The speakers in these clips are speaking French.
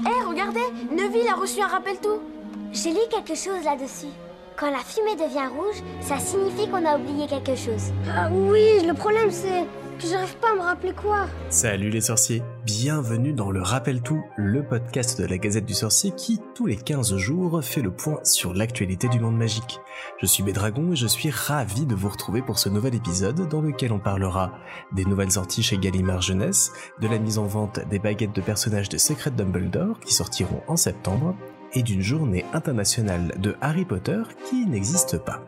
Hé, regardez Neville a reçu un rappel tout J'ai lu quelque chose là-dessus. Quand la fumée devient rouge, ça signifie qu'on a oublié quelque chose. Ah oui, le problème c'est j'arrive pas à me rappeler quoi. Salut les sorciers, bienvenue dans le Rappel Tout, le podcast de la Gazette du Sorcier qui, tous les 15 jours, fait le point sur l'actualité du monde magique. Je suis Bédragon et je suis ravi de vous retrouver pour ce nouvel épisode dans lequel on parlera des nouvelles sorties chez Gallimard Jeunesse, de la mise en vente des baguettes de personnages de Secret Dumbledore qui sortiront en septembre, et d'une journée internationale de Harry Potter qui n'existe pas.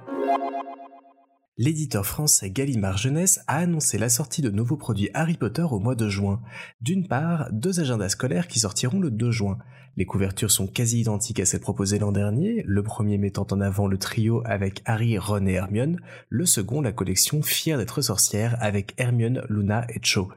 L'éditeur français Gallimard Jeunesse a annoncé la sortie de nouveaux produits Harry Potter au mois de juin. D'une part, deux agendas scolaires qui sortiront le 2 juin. Les couvertures sont quasi identiques à celles proposées l'an dernier, le premier mettant en avant le trio avec Harry, Ron et Hermione, le second la collection Fière d'être sorcière avec Hermione, Luna et Cho.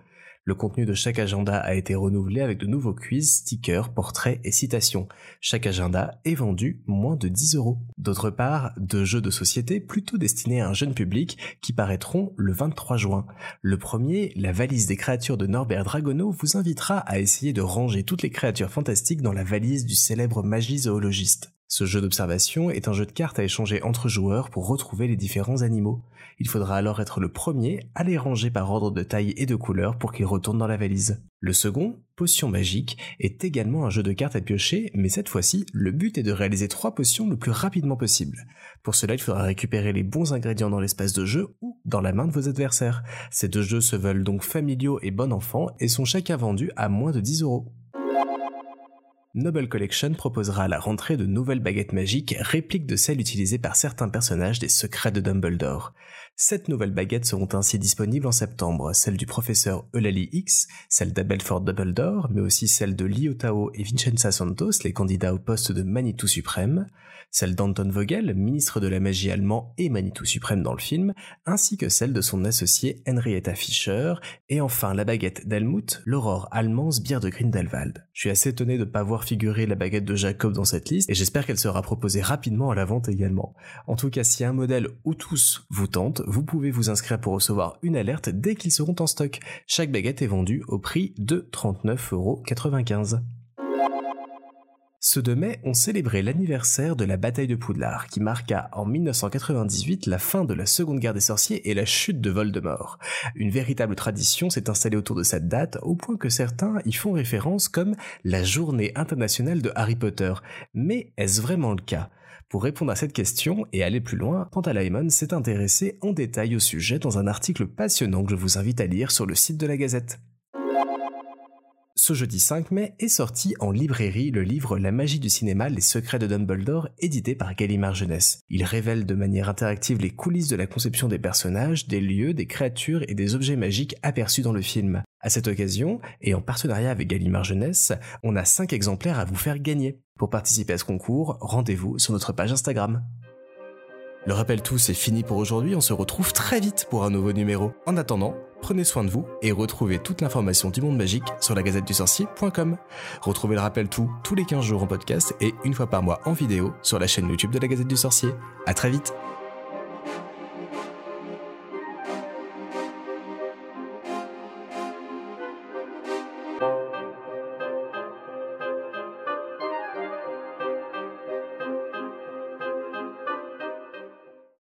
Le contenu de chaque agenda a été renouvelé avec de nouveaux quiz, stickers, portraits et citations. Chaque agenda est vendu moins de 10 euros. D'autre part, deux jeux de société plutôt destinés à un jeune public qui paraîtront le 23 juin. Le premier, la valise des créatures de Norbert Dragono, vous invitera à essayer de ranger toutes les créatures fantastiques dans la valise du célèbre magie zoologiste. Ce jeu d'observation est un jeu de cartes à échanger entre joueurs pour retrouver les différents animaux. Il faudra alors être le premier à les ranger par ordre de taille et de couleur pour qu'ils retournent dans la valise. Le second, Potion magique, est également un jeu de cartes à piocher, mais cette fois-ci, le but est de réaliser trois potions le plus rapidement possible. Pour cela, il faudra récupérer les bons ingrédients dans l'espace de jeu ou dans la main de vos adversaires. Ces deux jeux se veulent donc familiaux et bon enfant et sont chacun vendus à moins de 10 euros. Noble Collection proposera à la rentrée de nouvelles baguettes magiques, répliques de celles utilisées par certains personnages des secrets de Dumbledore. Sept nouvelles baguettes seront ainsi disponibles en septembre, celle du professeur Eulalie X, celle d'Abelford Dumbledore, mais aussi celle de Liotao et Vincenza Santos, les candidats au poste de Manitou suprême, celle d'Anton Vogel, ministre de la magie allemand et Manitou suprême dans le film, ainsi que celle de son associé Henrietta Fischer, et enfin la baguette d'Helmut, l'aurore allemande bière de Grindelwald. Je suis assez étonné de ne pas voir figurer la baguette de Jacob dans cette liste, et j'espère qu'elle sera proposée rapidement à la vente également. En tout cas, si un modèle ou tous vous tente, vous pouvez vous inscrire pour recevoir une alerte dès qu'ils seront en stock. Chaque baguette est vendue au prix de 39,95€. Ce 2 mai, on célébrait l'anniversaire de la bataille de Poudlard, qui marqua en 1998 la fin de la Seconde Guerre des Sorciers et la chute de Voldemort. Une véritable tradition s'est installée autour de cette date, au point que certains y font référence comme la journée internationale de Harry Potter. Mais est-ce vraiment le cas? Pour répondre à cette question et aller plus loin, Pantalaimon s'est intéressé en détail au sujet dans un article passionnant que je vous invite à lire sur le site de la Gazette. Ce jeudi 5 mai est sorti en librairie le livre La magie du cinéma, les secrets de Dumbledore, édité par Gallimard Jeunesse. Il révèle de manière interactive les coulisses de la conception des personnages, des lieux, des créatures et des objets magiques aperçus dans le film. À cette occasion, et en partenariat avec Gallimard Jeunesse, on a 5 exemplaires à vous faire gagner. Pour participer à ce concours, rendez-vous sur notre page Instagram. Le rappel tout, c'est fini pour aujourd'hui, on se retrouve très vite pour un nouveau numéro. En attendant, prenez soin de vous et retrouvez toute l'information du monde magique sur la gazette du sorcier.com. Retrouvez le rappel tout tous les 15 jours en podcast et une fois par mois en vidéo sur la chaîne YouTube de la Gazette du Sorcier. À très vite